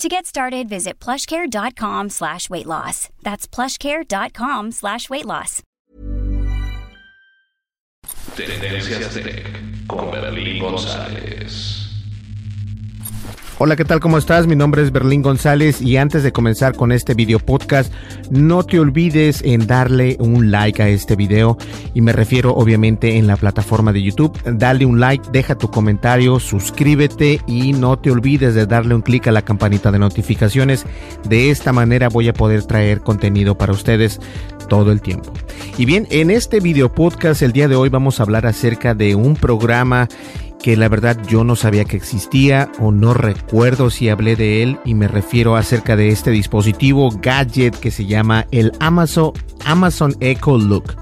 To get started, visit plushcare.com slash weight loss. That's plushcare.com slash weight loss. Tendencias Tech con Berlín González. Hola, ¿qué tal? ¿Cómo estás? Mi nombre es Berlín González y antes de comenzar con este video podcast, no te olvides en darle un like a este video y me refiero obviamente en la plataforma de YouTube. Dale un like, deja tu comentario, suscríbete y no te olvides de darle un clic a la campanita de notificaciones. De esta manera voy a poder traer contenido para ustedes todo el tiempo. Y bien, en este video podcast el día de hoy vamos a hablar acerca de un programa que la verdad yo no sabía que existía o no recuerdo si hablé de él y me refiero acerca de este dispositivo gadget que se llama el Amazon, Amazon Echo Look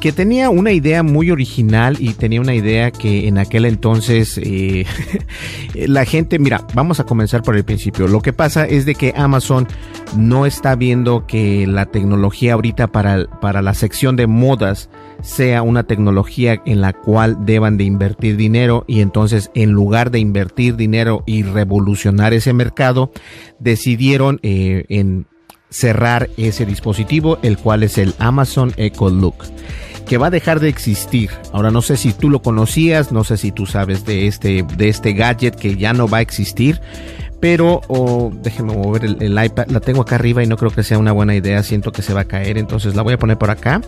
que tenía una idea muy original y tenía una idea que en aquel entonces eh, la gente, mira, vamos a comenzar por el principio. Lo que pasa es de que Amazon no está viendo que la tecnología ahorita para, para la sección de modas sea una tecnología en la cual deban de invertir dinero y entonces en lugar de invertir dinero y revolucionar ese mercado, decidieron eh, en cerrar ese dispositivo, el cual es el Amazon Echo Look que va a dejar de existir. Ahora no sé si tú lo conocías, no sé si tú sabes de este, de este gadget que ya no va a existir, pero oh, déjenme mover el, iPad, la tengo acá arriba y no creo que sea una buena idea, siento que se va a caer, entonces la voy a poner por acá.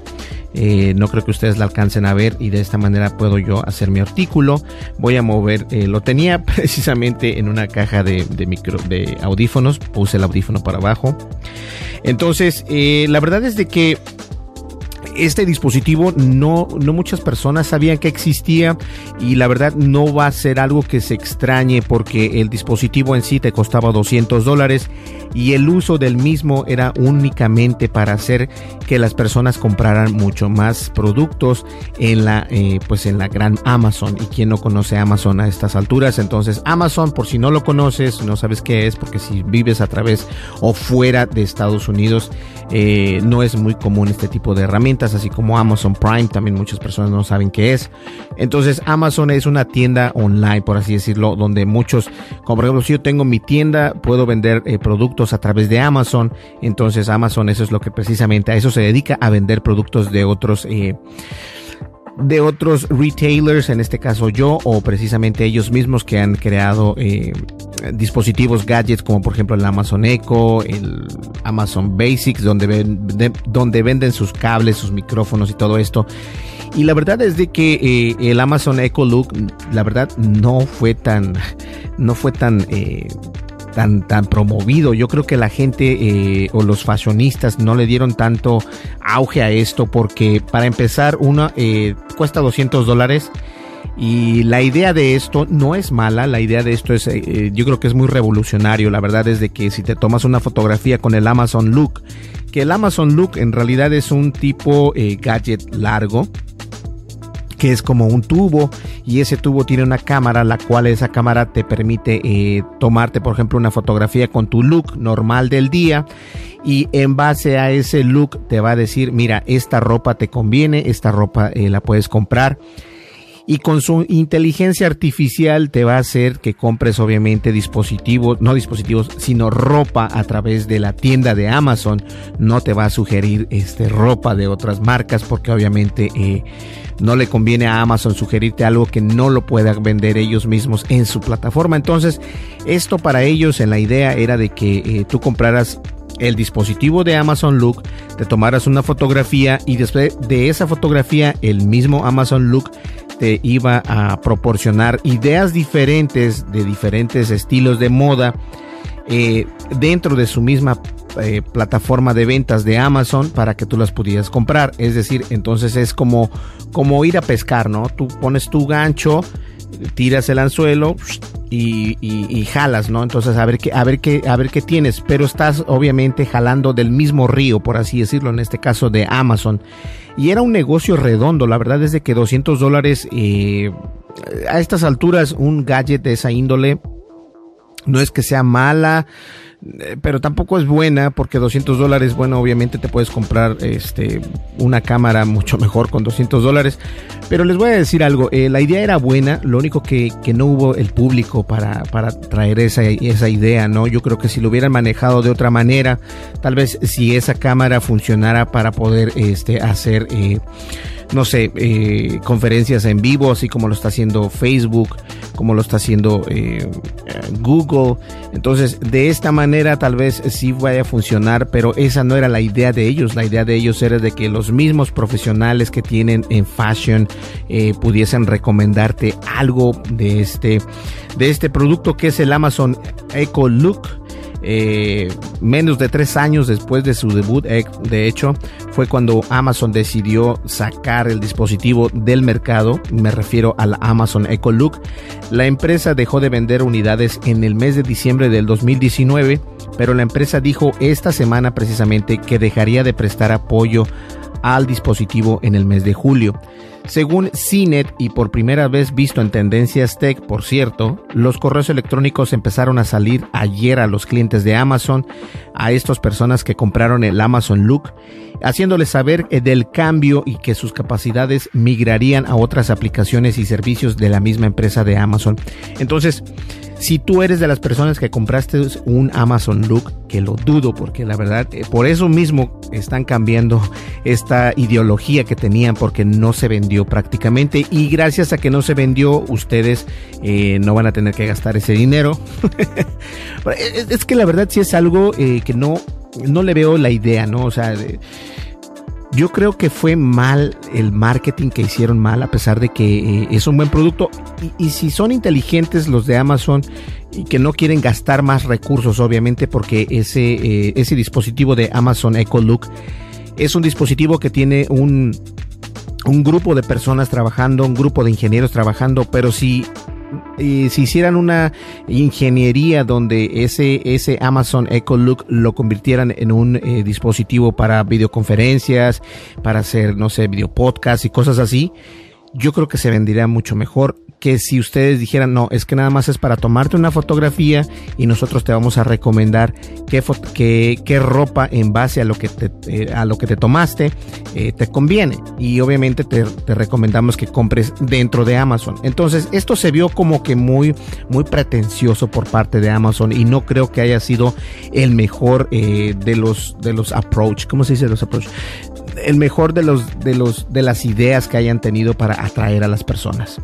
Eh, no creo que ustedes la alcancen a ver y de esta manera puedo yo hacer mi artículo. Voy a mover, eh, lo tenía precisamente en una caja de, micro, de audífonos, puse el audífono para abajo. Entonces, eh, la verdad es de que este dispositivo no, no muchas personas sabían que existía y la verdad no va a ser algo que se extrañe porque el dispositivo en sí te costaba 200 dólares y el uso del mismo era únicamente para hacer que las personas compraran mucho más productos en la eh, pues en la gran Amazon. Y quien no conoce Amazon a estas alturas. Entonces Amazon por si no lo conoces no sabes qué es porque si vives a través o fuera de Estados Unidos eh, no es muy común este tipo de herramientas, así como Amazon Prime, también muchas personas no saben qué es. Entonces Amazon es una tienda online, por así decirlo, donde muchos, como por ejemplo, si yo tengo mi tienda, puedo vender eh, productos a través de Amazon. Entonces Amazon eso es lo que precisamente a eso se dedica, a vender productos de otros. Eh, de otros retailers, en este caso yo, o precisamente ellos mismos que han creado eh, dispositivos gadgets como por ejemplo el Amazon Echo, el Amazon Basics, donde, donde venden sus cables, sus micrófonos y todo esto. Y la verdad es de que eh, el Amazon Echo Look, la verdad no fue tan, no fue tan eh, tan, tan promovido. Yo creo que la gente eh, o los fashionistas no le dieron tanto auge a esto porque para empezar una eh, cuesta 200 dólares. Y la idea de esto no es mala, la idea de esto es, eh, yo creo que es muy revolucionario. La verdad es de que si te tomas una fotografía con el Amazon Look, que el Amazon Look en realidad es un tipo gadget largo, que es como un tubo y ese tubo tiene una cámara, la cual esa cámara te permite eh, tomarte, por ejemplo, una fotografía con tu look normal del día y en base a ese look te va a decir, mira, esta ropa te conviene, esta ropa eh, la puedes comprar y con su inteligencia artificial te va a hacer que compres obviamente dispositivos, no dispositivos, sino ropa a través de la tienda de Amazon. No te va a sugerir este ropa de otras marcas porque obviamente eh, no le conviene a Amazon sugerirte algo que no lo puedan vender ellos mismos en su plataforma. Entonces, esto para ellos en la idea era de que eh, tú compraras el dispositivo de Amazon Look, te tomaras una fotografía y después de esa fotografía el mismo Amazon Look te iba a proporcionar ideas diferentes de diferentes estilos de moda eh, dentro de su misma eh, plataforma de ventas de Amazon para que tú las pudieras comprar. Es decir, entonces es como, como ir a pescar, ¿no? Tú pones tu gancho, tiras el anzuelo y, jalas, ¿no? Entonces a ver qué, a ver qué, a ver qué tienes, pero estás obviamente jalando del mismo río, por así decirlo, en este caso de Amazon. Y era un negocio redondo, la verdad es de que 200 dólares eh, a estas alturas un gadget de esa índole no es que sea mala, pero tampoco es buena porque 200 dólares, bueno, obviamente te puedes comprar este, una cámara mucho mejor con 200 dólares. Pero les voy a decir algo, eh, la idea era buena, lo único que, que no hubo el público para, para traer esa, esa idea, ¿no? Yo creo que si lo hubieran manejado de otra manera, tal vez si esa cámara funcionara para poder este, hacer... Eh, no sé, eh, conferencias en vivo, así como lo está haciendo Facebook, como lo está haciendo eh, Google. Entonces, de esta manera tal vez sí vaya a funcionar, pero esa no era la idea de ellos. La idea de ellos era de que los mismos profesionales que tienen en fashion eh, pudiesen recomendarte algo de este, de este producto que es el Amazon Echo Look eh, menos de tres años después de su debut, eh, de hecho, fue cuando Amazon decidió sacar el dispositivo del mercado. Me refiero al Amazon Echo Look. La empresa dejó de vender unidades en el mes de diciembre del 2019, pero la empresa dijo esta semana precisamente que dejaría de prestar apoyo al dispositivo en el mes de julio. Según CNET y por primera vez visto en Tendencias Tech, por cierto, los correos electrónicos empezaron a salir ayer a los clientes de Amazon, a estas personas que compraron el Amazon Look, haciéndoles saber eh, del cambio y que sus capacidades migrarían a otras aplicaciones y servicios de la misma empresa de Amazon. Entonces, si tú eres de las personas que compraste un Amazon Look, que lo dudo porque la verdad, eh, por eso mismo están cambiando esta ideología que tenían porque no se vendió prácticamente y gracias a que no se vendió, ustedes eh, no van a tener que gastar ese dinero. es que la verdad sí es algo eh, que no, no le veo la idea, ¿no? O sea... Yo creo que fue mal el marketing que hicieron mal, a pesar de que eh, es un buen producto. Y, si son inteligentes los de Amazon y que no quieren gastar más recursos, obviamente, porque ese, eh, ese dispositivo de Amazon Echo Look es un dispositivo que tiene un, un grupo de personas trabajando, un grupo de ingenieros trabajando, pero si si hicieran una ingeniería donde ese, ese Amazon Echo Look lo convirtieran en un eh, dispositivo para videoconferencias, para hacer, no sé, video podcast y cosas así, yo creo que se vendería mucho mejor que si ustedes dijeran, no, es que nada más es para tomarte una fotografía y nosotros te vamos a recomendar qué, qué, ropa en base a lo que te, eh, a lo que te tomaste eh, te conviene. Y obviamente te, recomendamos que compres dentro de Amazon. Entonces, esto se vio como que muy, muy pretencioso por parte de Amazon y no creo que haya sido el mejor eh, de los, de los approach. ¿Cómo se dice los approach? El mejor de los, de los, de las ideas que hayan tenido para atraer a las personas.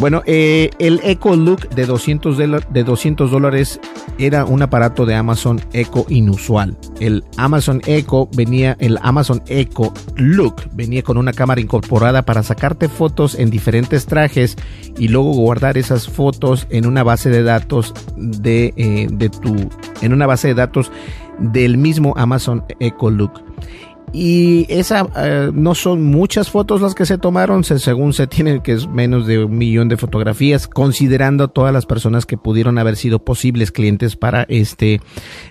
Bueno, eh, el Echo Look de 200, de 200 dólares era un aparato de Amazon Echo inusual. El Amazon Echo venía, el Amazon Look venía con una cámara incorporada para sacarte fotos en diferentes trajes y luego guardar esas fotos en una base de datos de, eh, de tu, en una base de datos del mismo Amazon Echo Look. Y esa eh, no son muchas fotos las que se tomaron, según se tiene que es menos de un millón de fotografías, considerando todas las personas que pudieron haber sido posibles clientes para este,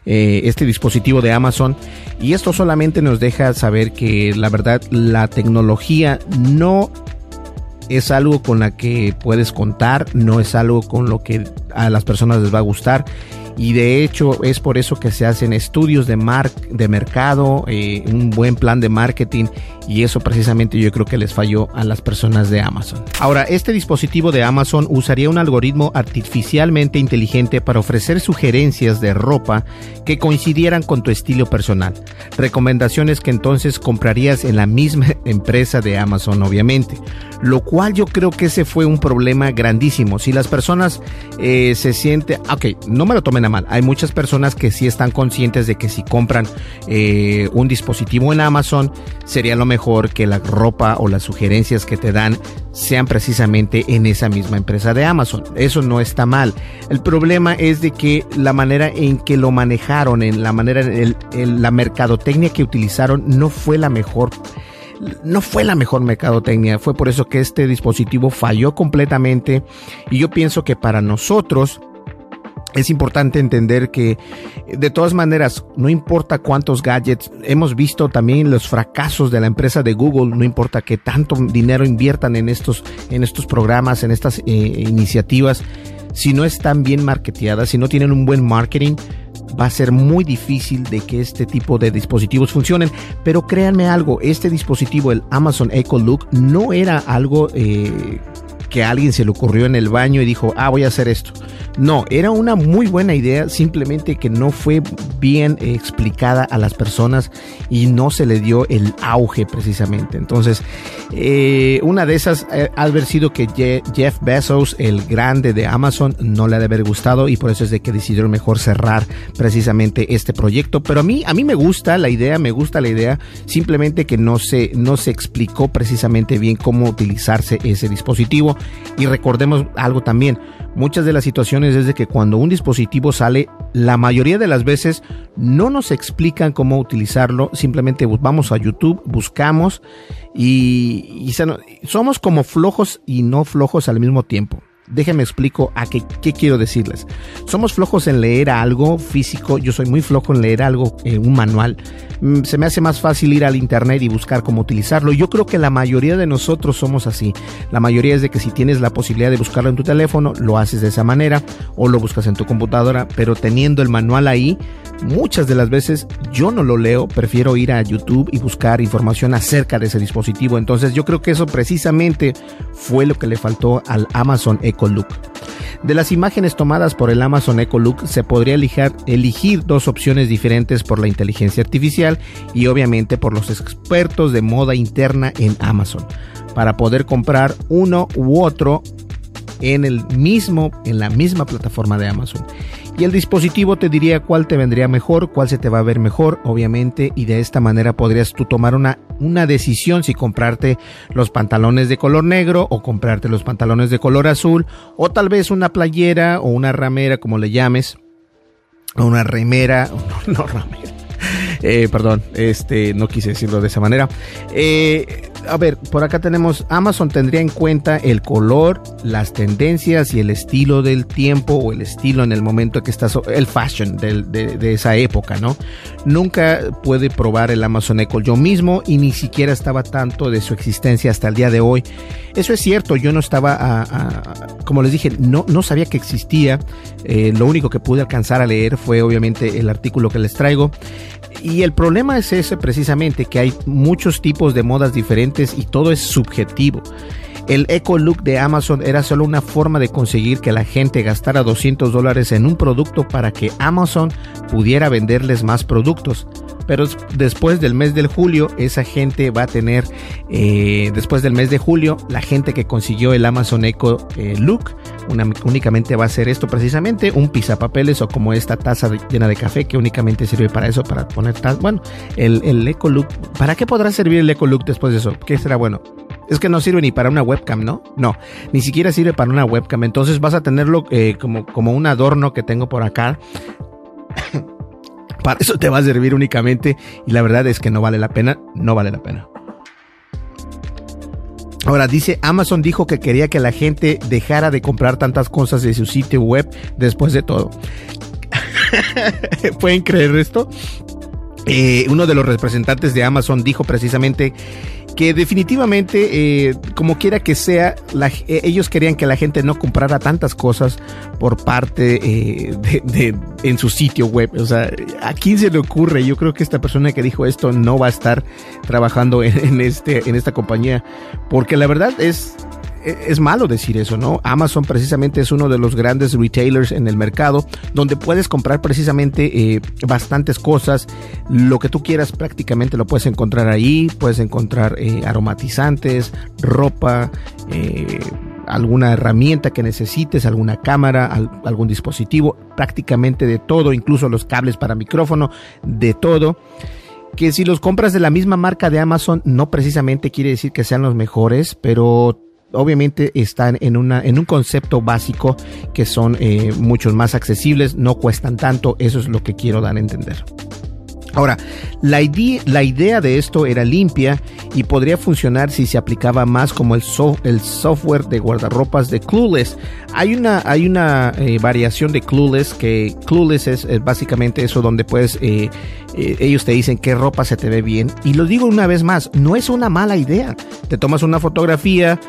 eh, este dispositivo de Amazon. Y esto solamente nos deja saber que la verdad la tecnología no es algo con la que puedes contar, no es algo con lo que a las personas les va a gustar y de hecho es por eso que se hacen estudios de, mar de mercado, eh, un buen plan de marketing y eso precisamente yo creo que les falló a las personas de Amazon. Ahora, este dispositivo de Amazon usaría un algoritmo artificialmente inteligente para ofrecer sugerencias de ropa que coincidieran con tu estilo personal, recomendaciones que entonces comprarías en la misma empresa de Amazon obviamente, lo cual yo creo que ese fue un problema grandísimo. Si las personas eh, se sienten, ok, no me lo tomen mal. Hay muchas personas que sí están conscientes de que si compran eh, un dispositivo en Amazon, sería lo mejor que la ropa o las sugerencias que te dan sean precisamente en esa misma empresa de Amazon. Eso no está mal. El problema es de que la manera en que lo manejaron, en la manera, en la mercadotecnia que utilizaron, no fue la mejor no fue la mejor mercadotecnia, fue por eso que este dispositivo falló completamente y yo pienso que para nosotros es importante entender que de todas maneras, no importa cuántos gadgets, hemos visto también los fracasos de la empresa de Google, no importa que tanto dinero inviertan en estos, en estos programas, en estas eh, iniciativas, si no están bien marketeadas, si no tienen un buen marketing, va a ser muy difícil de que este tipo de dispositivos funcionen. Pero créanme algo, este dispositivo, el Amazon Echo Look, no era algo eh, que alguien se le ocurrió en el baño y dijo, ah, voy a hacer esto. No, era una muy buena idea, simplemente que no fue bien explicada a las personas y no se le dio el auge precisamente. Entonces, eh, una de esas eh, ha haber sido que Jeff Bezos, el grande de Amazon, no le ha de haber gustado y por eso es de que decidieron mejor cerrar precisamente este proyecto. Pero a mí, a mí me gusta la idea, me gusta la idea, simplemente que no se, no se explicó precisamente bien cómo utilizarse ese dispositivo. Y recordemos algo también, muchas de las situaciones es de que cuando un dispositivo sale, la mayoría de las veces no nos explican cómo utilizarlo, simplemente vamos a YouTube, buscamos y, somos como flojos y no flojos al mismo tiempo. Déjenme explico a qué, quiero decirles. Somos flojos en leer algo físico. Yo soy muy flojo en leer algo, eh, un manual. Mm, se me hace más fácil ir al internet y buscar cómo utilizarlo. Yo creo que la mayoría de nosotros somos así. La mayoría es de que si tienes la posibilidad de buscarlo en tu teléfono, lo haces de esa manera o lo buscas en tu computadora, pero teniendo el manual ahí, muchas de las veces yo no lo leo, prefiero ir a YouTube y buscar información acerca de ese dispositivo. Entonces yo creo que eso precisamente fue lo que le faltó al Amazon Echo De las imágenes tomadas por el Amazon Echo Look se podría elegir dos opciones diferentes por la inteligencia artificial y obviamente por los expertos de moda interna en Amazon para poder comprar uno u otro en el mismo en la misma plataforma de Amazon y el dispositivo te diría cuál te vendría mejor, cuál se te va a ver mejor, obviamente, y de esta manera podrías tú tomar una, una decisión si comprarte los pantalones de color negro o comprarte los pantalones de color azul, o tal vez una playera o una ramera, como le llames, o una remera, no, no ramera. Eh, perdón, este, no quise decirlo de esa manera. Eh, a ver, por acá tenemos Amazon tendría en cuenta el color, las tendencias y el estilo del tiempo o el estilo en el momento que estás, el fashion de, esa época, ¿no? Nunca puede probar el Amazon Echo yo mismo y ni siquiera estaba tanto de su existencia hasta el día de hoy. Eso es cierto, yo no estaba, como les dije, no, no sabía que existía. Eh, lo único que pude alcanzar a leer fue obviamente el artículo que les traigo. Y el problema es ese precisamente, que hay muchos tipos de modas diferentes y todo es subjetivo. El Eco Look de Amazon era solo una forma de conseguir que la gente gastara 200 dólares en un producto para que Amazon pudiera venderles más productos. Pero después del mes de julio, esa gente va a tener, eh, después del mes de julio, la gente que consiguió el Amazon Echo eh, Look únicamente va a ser esto precisamente, un pizapapeles o como esta taza llena de café que únicamente sirve para eso, para poner Bueno, el, el Eco Look, ¿para qué podrá servir el Eco Look después de eso? ¿Qué será bueno? Es que no sirve ni para una webcam, ¿no? No, ni siquiera sirve para una webcam. Entonces vas a tenerlo eh, como, como un adorno que tengo por acá. para eso te va a servir únicamente y la verdad es que no vale la pena, no vale la pena. Ahora dice, Amazon dijo que quería que la gente dejara de comprar tantas cosas de su sitio web después de todo. ¿Pueden creer esto? Eh, uno de los representantes de Amazon dijo precisamente que definitivamente, eh, como quiera que sea, eh, ellos querían que la gente no comprara tantas cosas por parte de, en su sitio web. O sea, ¿a quién se le ocurre? Yo creo que esta persona que dijo esto no va a estar trabajando en, este, en esta compañía, porque la verdad es es malo decir eso, ¿no? Amazon precisamente es uno de los grandes retailers en el mercado donde puedes comprar precisamente eh, bastantes cosas. Lo que tú quieras prácticamente lo puedes encontrar ahí. Puedes encontrar eh, aromatizantes, ropa, eh, alguna herramienta que necesites, alguna cámara, algún dispositivo, prácticamente de todo, incluso los cables para micrófono, de todo que si los compras de la misma marca de Amazon no precisamente quiere decir que sean los mejores, pero obviamente están en, una, en un concepto básico que son eh, muchos más accesibles, no cuestan tanto, eso es lo que quiero dar a entender. Ahora, la, idea, la idea de esto era limpia y podría funcionar si se aplicaba más como el, software de guardarropas de Clueless. Hay una, hay una eh, variación de Clueless que Clueless es, básicamente eso donde puedes, eh, eh, ellos te dicen qué ropa se te ve bien. Y lo digo una vez más, no es una mala idea. Te tomas una fotografía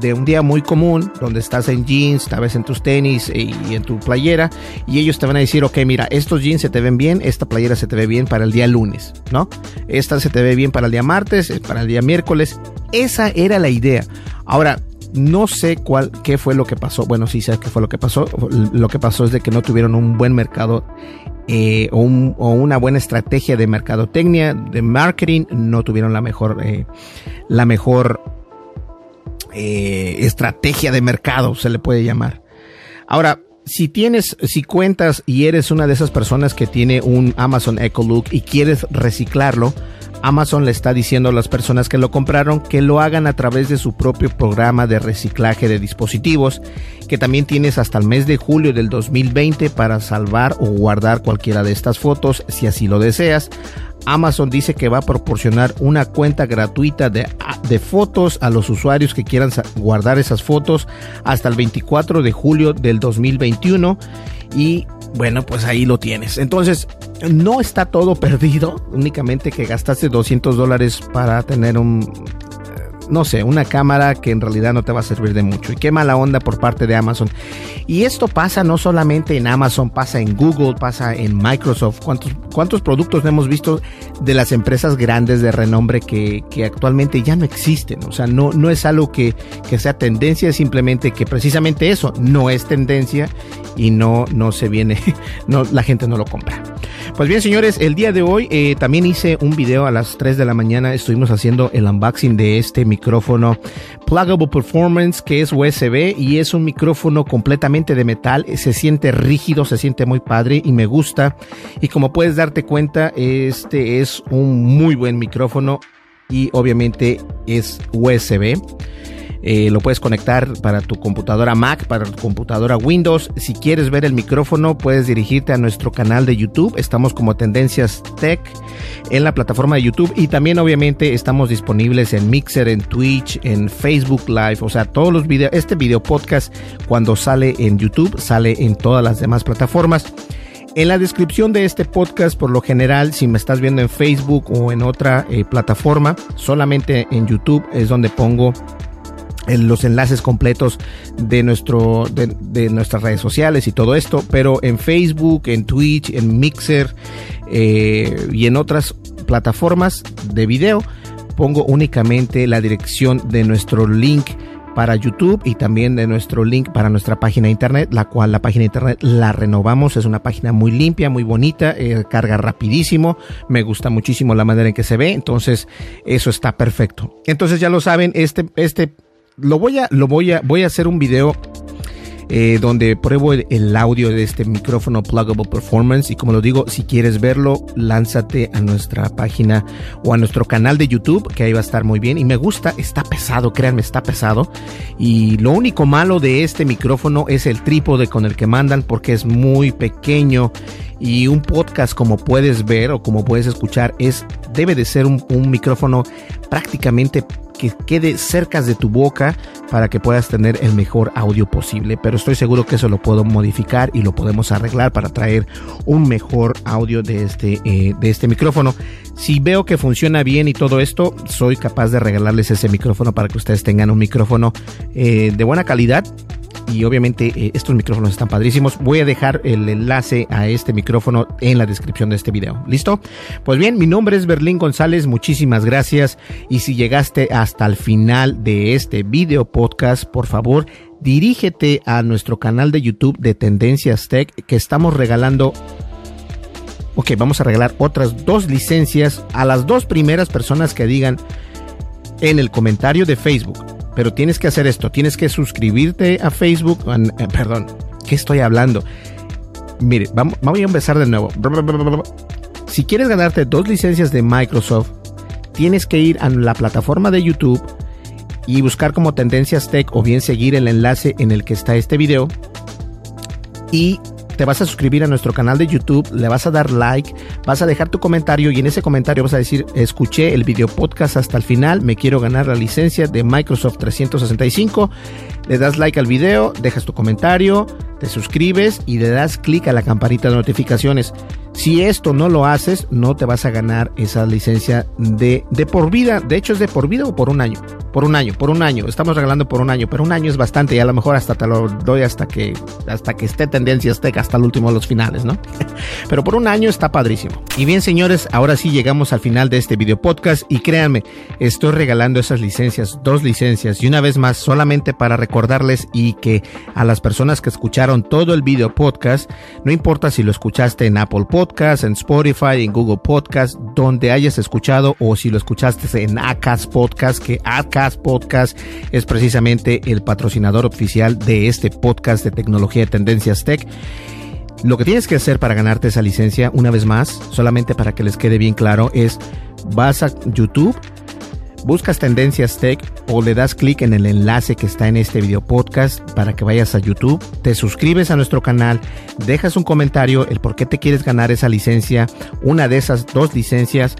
de un día muy común donde estás en jeans, tal vez en tus tenis y en tu playera y ellos te van a decir, ok, mira, estos jeans se te ven bien, esta playera se te ve bien para el día lunes, ¿no? Esta se te ve bien para el día martes, eh, para el día miércoles. Esa era la idea. Ahora, no sé cuál, qué fue lo que pasó. Bueno, sí sé qué fue lo que pasó. Lo que pasó es de que no tuvieron un buen mercado eh, o, una buena estrategia de mercadotecnia, de marketing. No tuvieron la mejor, eh, la mejor estrategia de mercado, se le puede llamar. Ahora, si tienes, si cuentas y eres una de esas personas que tiene un Amazon Echo Look y quieres reciclarlo, Amazon le está diciendo a las personas que lo compraron que lo hagan a través de su propio programa de reciclaje de dispositivos, que también tienes hasta el mes de julio del 2020 para salvar o guardar cualquiera de estas fotos si así lo deseas. Amazon dice que va a proporcionar una cuenta gratuita de, fotos a los usuarios que quieran guardar esas fotos hasta el 24 de julio del 2021 y bueno pues ahí lo tienes. Entonces no está todo perdido. Únicamente que gastaste 200 dólares para tener un no sé, una cámara que en realidad no te va a servir de mucho. Y qué mala onda por parte de Amazon. Y esto pasa no solamente en Amazon, pasa en Google, pasa en Microsoft. ¿Cuántos, cuántos productos hemos visto de las empresas grandes de renombre que, que actualmente ya no existen? O sea, no, no es algo que, que sea tendencia, es simplemente que precisamente eso no es tendencia y no, no se viene, no, la gente no lo compra. Pues bien, señores, el día de hoy eh, también hice un video a las 3 de la mañana. Estuvimos haciendo el unboxing de este micrófono Pluggable Performance que es USB y es un micrófono completamente de metal. Se siente rígido, se siente muy padre y me gusta. Y como puedes darte cuenta, este es un muy buen micrófono y obviamente es USB. Eh, lo puedes conectar para tu computadora Mac, para tu computadora Windows. Si quieres ver el micrófono, puedes dirigirte a nuestro canal de YouTube. Estamos como Tendencias Tech en la plataforma de YouTube y también obviamente estamos disponibles en Mixer, en Twitch, en Facebook Live. O sea, todos los videos, este video podcast cuando sale en YouTube, sale en todas las demás plataformas. En la descripción de este podcast, por lo general, si me estás viendo en Facebook o en otra eh, plataforma, solamente en YouTube es donde pongo los enlaces completos de nuestro de, nuestras redes sociales y todo esto pero en Facebook en Twitch en Mixer eh, y en otras plataformas de video pongo únicamente la dirección de nuestro link para YouTube y también de nuestro link para nuestra página internet, la cual la página internet la renovamos, es una página muy limpia, muy bonita, eh, carga rapidísimo, me gusta muchísimo la manera en que se ve, entonces eso está perfecto. Entonces ya lo saben, este, este lo voy a, lo voy a, voy a hacer un video eh, donde pruebo el, audio de este micrófono Pluggable Performance. Y como lo digo, si quieres verlo, lánzate a nuestra página o a nuestro canal de YouTube, que ahí va a estar muy bien. Y me gusta, está pesado, créanme, está pesado. Y lo único malo de este micrófono es el trípode con el que mandan porque es muy pequeño. Y un podcast como puedes ver o como puedes escuchar es debe de ser un, un micrófono prácticamente que quede cerca de tu boca para que puedas tener el mejor audio posible. Pero estoy seguro que eso lo puedo modificar y lo podemos arreglar para traer un mejor audio de este, eh, de este micrófono. Si veo que funciona bien y todo esto, soy capaz de regalarles ese micrófono para que ustedes tengan un micrófono eh, de buena calidad y obviamente eh, estos micrófonos están padrísimos. Voy a dejar el enlace a este micrófono en la descripción de este video. ¿Listo? Pues bien, mi nombre es Berlín González, muchísimas gracias y si llegaste hasta el final de este video podcast, por favor, dirígete a nuestro canal de YouTube de Tendencias Tech que estamos regalando Ok, vamos a regalar otras dos licencias a las dos primeras personas que digan en el comentario de Facebook pero tienes que hacer esto, tienes que suscribirte a Facebook, eh, perdón, ¿qué estoy hablando? Mire, vamos, vamos a empezar de nuevo. Si quieres ganarte dos licencias de Microsoft, tienes que ir a la plataforma de YouTube y buscar como Tendencias Tech o bien seguir el enlace en el que está este video y te vas a suscribir a nuestro canal de YouTube, le vas a dar like, vas a dejar tu comentario y en ese comentario vas a decir, escuché el video podcast hasta el final, me quiero ganar la licencia de Microsoft 365, le das like al video, dejas tu comentario, te suscribes y le das clic a la campanita de notificaciones. Si esto no lo haces, no te vas a ganar esa licencia de, de por vida. De hecho, es de por vida o por un año. Por un año, por un año. Estamos regalando por un año, pero un año es bastante y a lo mejor hasta te lo doy hasta que, hasta que esté tendencia, hasta el último de los finales, ¿no? pero por un año está padrísimo. Y bien, señores, ahora sí llegamos al final de este video podcast y créanme, estoy regalando esas licencias, dos licencias y una vez más solamente para recordarles y que a las personas que escucharon todo el video podcast, no importa si lo escuchaste en Apple Podcast, Podcast, en Spotify, en Google Podcast, donde hayas escuchado o si lo escuchaste en Acast Podcast, que Acast Podcast es precisamente el patrocinador oficial de este podcast de tecnología de tendencias tech. Lo que tienes que hacer para ganarte esa licencia, una vez más, solamente para que les quede bien claro, es vas a YouTube, buscas Tendencias Tech o le das clic en el enlace que está en este video podcast para que vayas a YouTube, te suscribes a nuestro canal, dejas un comentario el por qué te quieres ganar esa licencia, una de esas dos licencias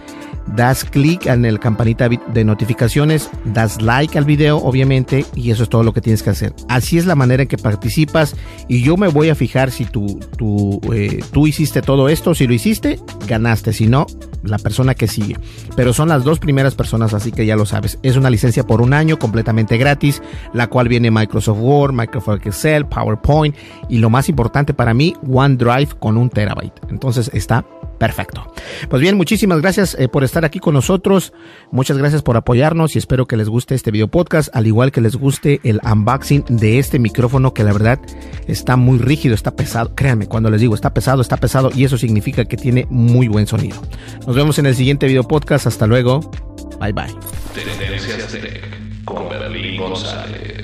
das clic en el campanita de notificaciones, das like al video, obviamente, y eso es todo lo que tienes que hacer. Así es la manera en que participas y yo me voy a fijar si tú, tú, eh, tú hiciste todo esto, si lo hiciste, ganaste, si no, la persona que sigue. Pero son las dos primeras personas, así que ya lo sabes. Es una licencia por un año completamente gratis, la cual viene Microsoft Word, Microsoft Excel, PowerPoint y lo más importante para mí, OneDrive con un terabyte. Entonces está Perfecto. Pues bien, muchísimas gracias eh, por estar aquí con nosotros. Muchas gracias por apoyarnos y espero que les guste este video podcast, al igual que les guste el unboxing de este micrófono que la verdad está muy rígido, está pesado. Créanme, cuando les digo está pesado, está pesado y eso significa que tiene muy buen sonido. Nos vemos en el siguiente video podcast. Hasta luego. Bye bye. con González.